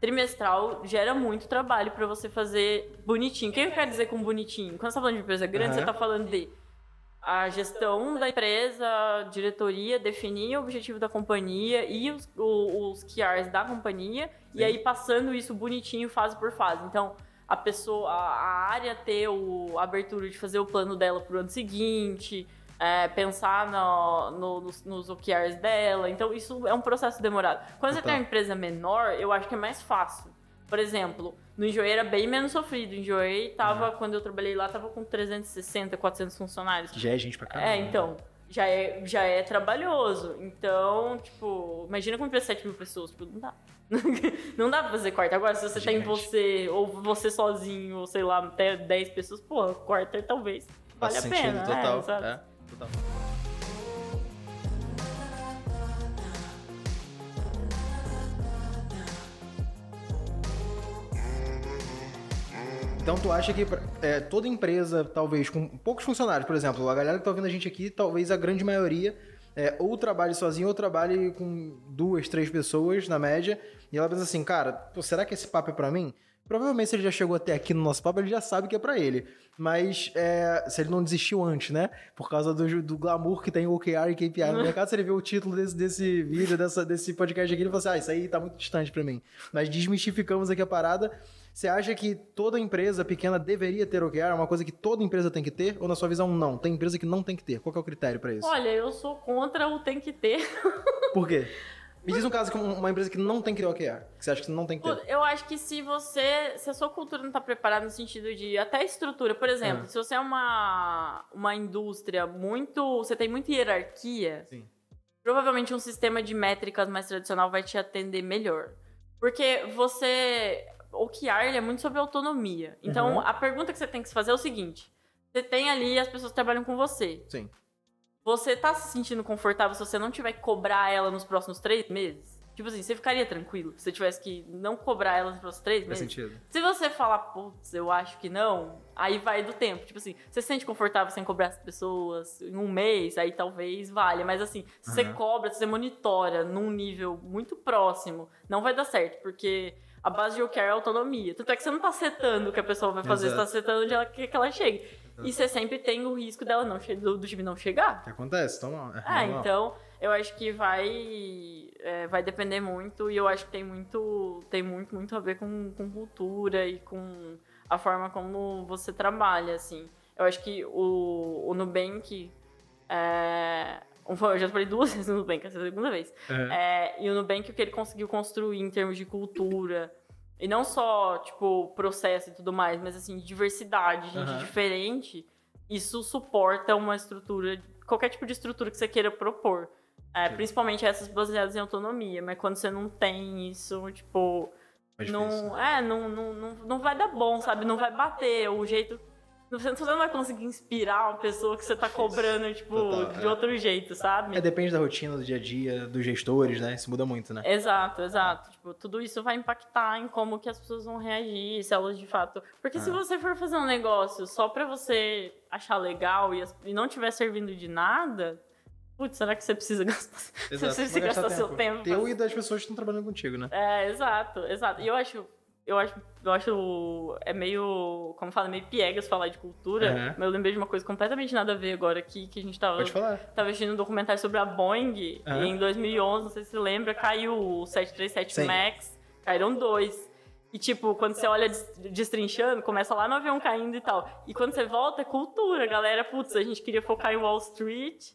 trimestral gera muito trabalho para você fazer bonitinho. O que eu quero dizer com bonitinho? Quando você tá falando de empresa grande, uhum. você tá falando de a gestão da empresa, a diretoria, definir o objetivo da companhia e os, os, os QRs da companhia, Sim. e aí passando isso bonitinho fase por fase. Então, a pessoa, a, área ter o, a abertura de fazer o plano dela pro ano seguinte, é, pensar no, no, nos, nos OKRs dela. Então, isso é um processo demorado. Quando você tem uma empresa menor, eu acho que é mais fácil. Por exemplo, no Enjoei era bem menos sofrido. O Enjoei tava, quando eu trabalhei lá, tava com 360, 400 funcionários. Já é gente pra caramba. É, então. Já é, já é trabalhoso. Então, tipo, imagina com empresa 7 mil pessoas. Tipo, não dá. não dá pra fazer quarto. Agora, se você Gigante. tem você, ou você sozinho, ou sei lá, até 10 pessoas, pô, quarto talvez vale a pena. Total. É, é total. Então tu acha que é, toda empresa, talvez com poucos funcionários, por exemplo, a galera que tá ouvindo a gente aqui, talvez a grande maioria é, ou trabalhe sozinho ou trabalhe com duas, três pessoas na média, e ela pensa assim, cara, será que esse papo é para mim? Provavelmente se ele já chegou até aqui no nosso papo, ele já sabe que é para ele. Mas é, se ele não desistiu antes, né? Por causa do, do glamour que tem o OKR e KPI no mercado, se ele vê o título desse, desse vídeo, dessa, desse podcast aqui, ele fala assim, ah, isso aí tá muito distante para mim. Mas desmistificamos aqui a parada. Você acha que toda empresa pequena deveria ter OKR? É uma coisa que toda empresa tem que ter? Ou na sua visão, não? Tem empresa que não tem que ter? Qual é o critério para isso? Olha, eu sou contra o tem que ter. Por quê? Me diz um caso que uma empresa que não tem que ter OKR, que você acha que não tem que ter. Eu acho que se você, se a sua cultura não está preparada no sentido de até estrutura, por exemplo, é. se você é uma, uma indústria muito, você tem muita hierarquia, Sim. provavelmente um sistema de métricas mais tradicional vai te atender melhor. Porque você, OKR é muito sobre autonomia. Então, uhum. a pergunta que você tem que se fazer é o seguinte: você tem ali as pessoas que trabalham com você. Sim. Você tá se sentindo confortável se você não tiver que cobrar ela nos próximos três meses? Tipo assim, você ficaria tranquilo se você tivesse que não cobrar elas pelos três Faz meses? sentido. Se você falar, putz, eu acho que não, aí vai do tempo. Tipo assim, você se sente confortável sem cobrar as pessoas em um mês, aí talvez valha. Mas assim, se você Aham. cobra, se você monitora num nível muito próximo, não vai dar certo, porque a base de OKR é autonomia. Tanto é que você não tá setando o que a pessoa vai fazer, Exato. você tá setando onde ela quer que ela chegue. E você sempre tem o risco dela não do, do time não chegar. Que acontece? Então, não. É Ah, normal. então eu acho que vai é, vai depender muito e eu acho que tem muito tem muito muito a ver com, com cultura e com a forma como você trabalha assim. Eu acho que o, o Nubank é, eu já falei duas vezes no Nubank, essa é a segunda vez. Uhum. É, e o Nubank, o que ele conseguiu construir em termos de cultura, e não só, tipo, processo e tudo mais, mas, assim, diversidade, gente Aham. diferente, isso suporta uma estrutura, qualquer tipo de estrutura que você queira propor. É, principalmente essas baseadas em autonomia, mas quando você não tem isso, tipo, É não, é, não, não, não, não vai dar bom, sabe? Não vai bater o jeito. Você não vai conseguir inspirar uma pessoa que você tá cobrando, tipo, Total, de é. outro jeito, sabe? É, depende da rotina, do dia a dia, dos gestores, né? Isso muda muito, né? Exato, exato. Tipo, tudo isso vai impactar em como que as pessoas vão reagir, se elas de fato. Porque se Ah. você for fazer um negócio só pra você achar legal e, e não tiver servindo de nada, putz, será que você precisa gastar, você precisa Vai gastar seu tempo? Teu e das pessoas que estão trabalhando contigo, né? É, exato, exato. E eu acho. Eu acho, eu acho. É meio. Como fala, meio piegas falar de cultura. Aham. Mas eu lembrei de uma coisa completamente nada a ver agora aqui, que a gente tava. Pode falar. Tava assistindo um documentário sobre a Boeing Aham. e em 2011, não sei se você lembra, caiu o 737 Sim. MAX, caíram dois. E tipo, quando você olha des- destrinchando, começa lá no avião caindo e tal. E quando você volta, é cultura, galera. Putz, a gente queria focar em Wall Street,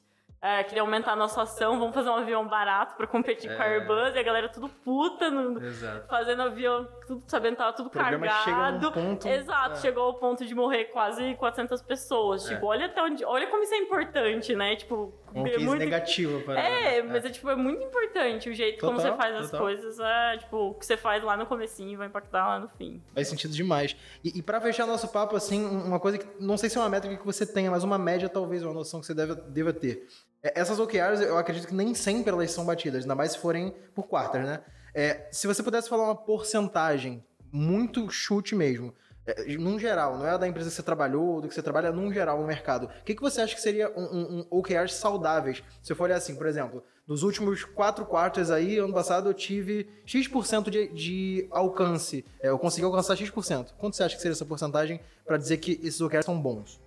é, queria aumentar a nossa ação, vamos fazer um avião barato pra competir com a É. Airbus. E a galera tudo puta, no- fazendo avião, tudo sabendo, tava tudo chega cargado. ponto... Exato, é. chegou ao ponto de morrer quase 400 pessoas. É. Tipo, olha até onde. Olha como isso é importante, né? Tipo, Um é muito. negativo para É, mas é, tipo, é muito importante o jeito como Total, você faz as total. coisas. É, tipo, o que você faz lá no comecinho vai impactar lá no fim. Faz sentido demais. E, e para fechar nosso papo, assim, um- uma coisa que não sei se é uma métrica que você tenha, mas uma média talvez, uma noção que você deve, deva ter. É, essas OKRs, eu acredito que nem sempre elas são batidas, ainda mais se forem por quartas, né? É, se você pudesse falar uma porcentagem, muito chute mesmo, é, num geral, não é da empresa que você trabalhou, ou do que você trabalha, num geral no mercado. O que, que você acha que seria um, um, um OKRs saudáveis? Se eu for olhar assim, por exemplo, nos últimos quatro quartos aí, ano passado, eu tive X% de, de alcance. É, eu consegui alcançar X%. Quanto você acha que seria essa porcentagem para dizer que esses OKRs são bons?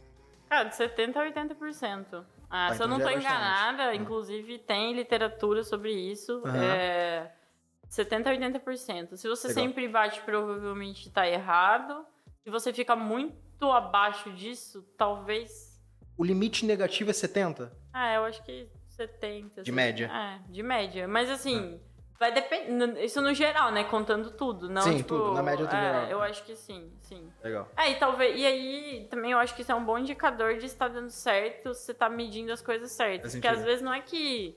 Cara, de 70% a 80%. Ah, Ah, se eu então não tô é enganada, Ah. inclusive tem literatura sobre isso. Aham. É 70% a 80%. Se você Legal. sempre bate, provavelmente tá errado. Se você fica muito abaixo disso, talvez. O limite negativo é 70? Ah, eu acho que 70. De assim. média? É, de média. Mas assim, vai depender. Isso no geral, né? Contando tudo. Não, Sim, tipo, tudo, na média do é, geral. Eu acho que sim, sim. Legal. É, e talvez. E aí, também eu acho que isso é um bom indicador de estar dando certo, se você tá medindo as coisas certas. Porque às vezes não é que.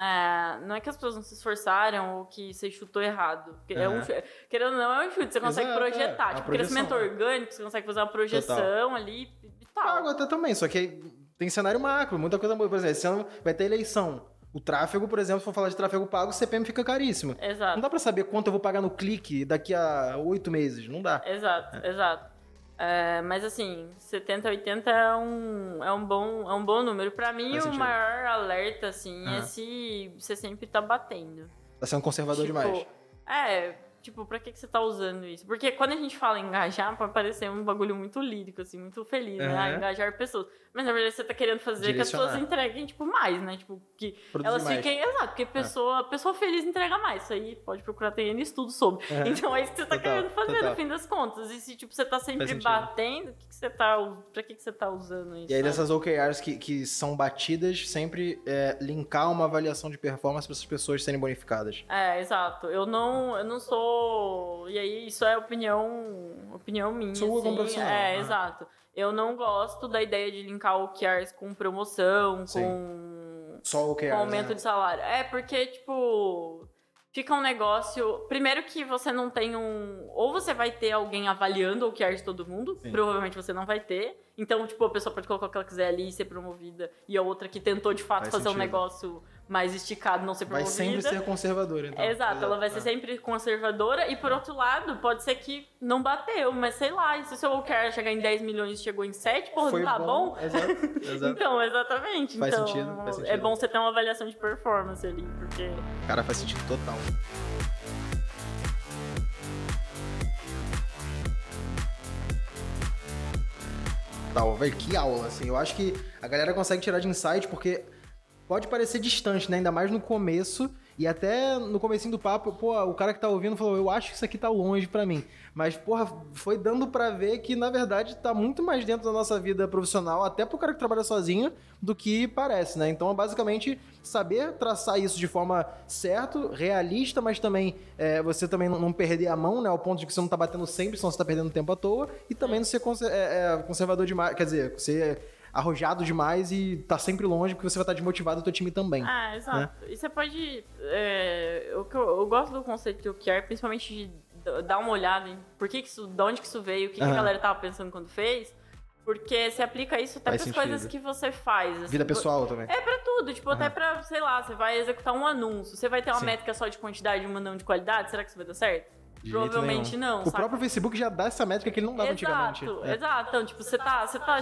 é, não é que as pessoas não se esforçaram ou que você chutou errado. É um, querendo ou não, é um chute. Você consegue Exato, é. projetar. Uma tipo, projeção, crescimento né? orgânico, você consegue fazer uma projeção ali e tal. Pago até também, só que tem cenário macro, muita coisa boa. Por exemplo, esse ano vai ter eleição. O tráfego, por exemplo, se for falar de tráfego pago, o CPM fica caríssimo. Não Exato. dá pra saber quanto eu vou pagar no clique daqui a oito meses. Não dá. Exato, exato. É, mas assim, 70, 80 é um, é um, bom, é um bom número. Pra mim, Faz o sentido. maior alerta, assim, é Aham. se você sempre tá batendo. Tá sendo conservador Tipo, demais. É, tipo, pra que, que você tá usando isso? Porque quando a gente fala engajar, pode parecer um bagulho muito lírico, assim, muito feliz, né? Aham. Ah, engajar pessoas. Mas na verdade você tá querendo fazer que as pessoas entreguem, tipo, mais, né? Tipo, que Produzir elas mais. fiquem. Exato, porque pessoa, pessoa feliz entrega mais. Isso aí pode procurar, tem N estudo sobre. Aham. Então é isso que você tá Total, querendo fazer, total. no fim das contas. E se, tipo, você tá sempre batendo, que, que você tá. Pra que, que você tá usando isso? E aí, sabe? dessas OKRs que, que são batidas, sempre é, linkar uma avaliação de performance para essas pessoas serem bonificadas. É, exato. Eu não, eu não sou. E aí, isso é opinião, opinião minha. Sua assim. profissional, É, ah. exato. Eu não gosto da ideia de linkar o QRs com promoção, Sim. com, Só OKRs, com aumento né? de salário. É, porque, tipo. Fica um negócio. Primeiro que você não tem um. Ou você vai ter alguém avaliando o QR de todo mundo. Sim. Provavelmente você não vai ter. Então, tipo, a pessoa pode colocar o que ela quiser ali e ser promovida. E a outra que tentou de fato Faz fazer um sentido. negócio mais esticado, não ser Vai promovida. sempre ser conservadora, então. Exato, ela vai ser É. sempre conservadora e por outro lado, pode ser que não bateu, mas sei lá, e se o seu OKR chegar em 10 milhões e chegou em 7, porra, Foi não tá bom? Exato, exato. Então, exatamente. Faz então, sentido, faz É sentido. bom você ter uma avaliação de performance ali, porque Cara, faz sentido total. Tal, velho, que aula, assim. Eu acho que a galera consegue tirar de insight porque pode parecer distante, né? Ainda mais no começo. E até no comecinho do papo, pô, o cara que tá ouvindo falou, eu acho que isso aqui tá longe pra mim. Mas, porra, foi dando pra ver que, na verdade, tá muito mais dentro da nossa vida profissional, até pro cara que trabalha sozinho, do que parece, né? Então, é basicamente, saber traçar isso de forma certa, realista, mas também é, você também não, perder a mão, né? Ao ponto de que você não tá batendo sempre, senão você tá perdendo tempo à toa. E também não ser é, é, conservador demais, quer dizer, ser arrojado demais e tá sempre longe, porque você vai estar desmotivado o teu time também. Ah, exato. E você pode. É, o que eu, eu gosto do conceito de OKR, principalmente de dar uma olhada em por que, que isso, de onde que isso veio, o que, que a galera tava pensando quando fez. Porque você aplica isso até para as coisas que você faz. assim. Vida pessoal também. É pra tudo, tipo, até Aham. pra, sei lá, você vai executar um anúncio, você vai ter uma Sim. métrica só de quantidade e uma não de qualidade, será que isso vai dar certo? De Provavelmente não, O saca? próprio Facebook já dá essa métrica que ele não dava Exato, antigamente. É. exato. Então, tipo, você tá, você tá,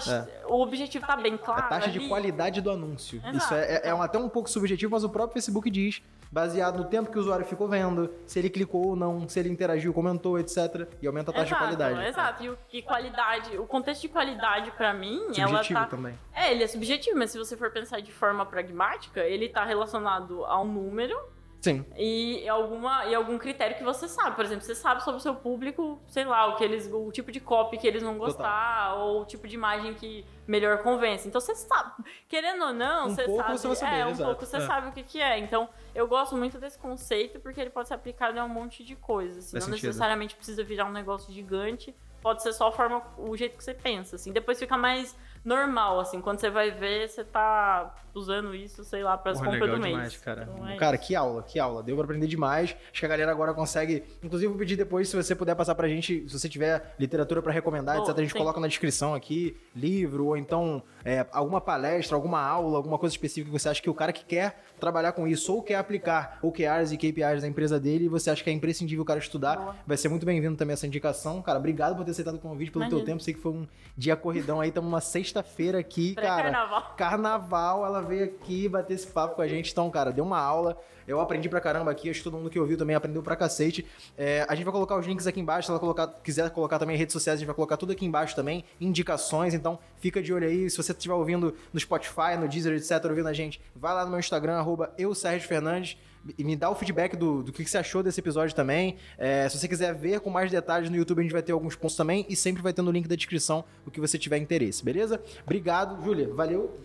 o objetivo tá bem claro A taxa de ali. qualidade do anúncio. Exato. Isso é, é- é um- até um pouco subjetivo, mas o próprio Facebook diz, baseado no tempo que o usuário ficou vendo, se ele clicou ou não, se ele interagiu, comentou, etc. E aumenta a taxa Exato, de qualidade. exato. E, o- e qualidade, o contexto de qualidade pra mim, ela Subjetivo tá também. É, ele é subjetivo, mas se você for pensar de forma pragmática, ele tá relacionado ao número Sim. e alguma e algum critério que você sabe. Por exemplo, você sabe sobre o seu público, sei lá, o que eles o tipo de copy que eles vão gostar ou o tipo de imagem que melhor convence. Então você sabe, querendo ou não, Um você pouco sabe, você vai saber, é, um exato. pouco você É. sabe o que que é. Então, eu gosto muito desse conceito porque ele pode ser aplicado a um monte de coisas, assim, não sentido. necessariamente precisa virar um negócio gigante. Pode ser só a forma, o jeito que você pensa, assim. Depois fica mais normal, assim. Quando você vai ver, você tá usando isso, sei lá, para as compras legal do mês. demais, cara. Então, é cara, isso. que aula, que aula. Deu pra aprender demais. Acho que a galera agora consegue. Inclusive, vou pedir depois, se você puder passar pra gente, se você tiver literatura pra recomendar, Bom, etc., a gente sim. coloca na descrição aqui, livro, ou então é, alguma palestra, alguma aula, alguma coisa específica que você acha que o cara que quer trabalhar com isso, ou quer aplicar OKRs e KPIs da empresa dele, e você acha que é imprescindível o cara estudar, Boa. vai ser muito bem-vindo também essa indicação. Cara, obrigado por ter aceitado o convite, pelo teu Imagina. tempo. Sei que foi um dia corridão aí, estamos uma sexta-feira aqui, cara. Pré-carnaval. Carnaval, ela veio aqui bater esse papo com a gente. Então, cara, deu uma aula. Eu aprendi pra caramba aqui, acho que todo mundo que ouviu também aprendeu pra cacete. É, a gente vai colocar os links aqui embaixo, se ela colocar, quiser colocar também redes sociais, a gente vai colocar tudo aqui embaixo também, indicações, então fica de olho aí. Se você estiver ouvindo no Spotify, no Deezer, etc., ouvindo a gente, vai lá no meu Instagram, arroba eu, Sérgio Fernandes, e me dá o feedback do, do que você achou desse episódio também. É, se você quiser ver com mais detalhes no YouTube, a gente vai ter alguns pontos também, e sempre vai ter no link da descrição o que você tiver interesse, beleza? Obrigado, Júlia, valeu.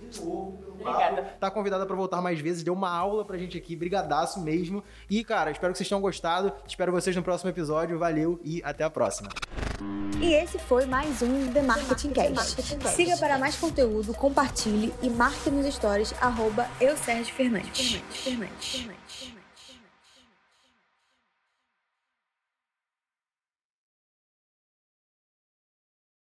Obrigada. Tá convidada pra voltar mais vezes, deu uma aula pra gente aqui, brigadaço mesmo. E, cara, espero que vocês tenham gostado. Espero vocês no próximo episódio. Valeu e até a próxima. E esse foi mais um The Marketing Cast. Siga para mais conteúdo, compartilhe e marque nos stories arroba eu Sérgio Fernandes.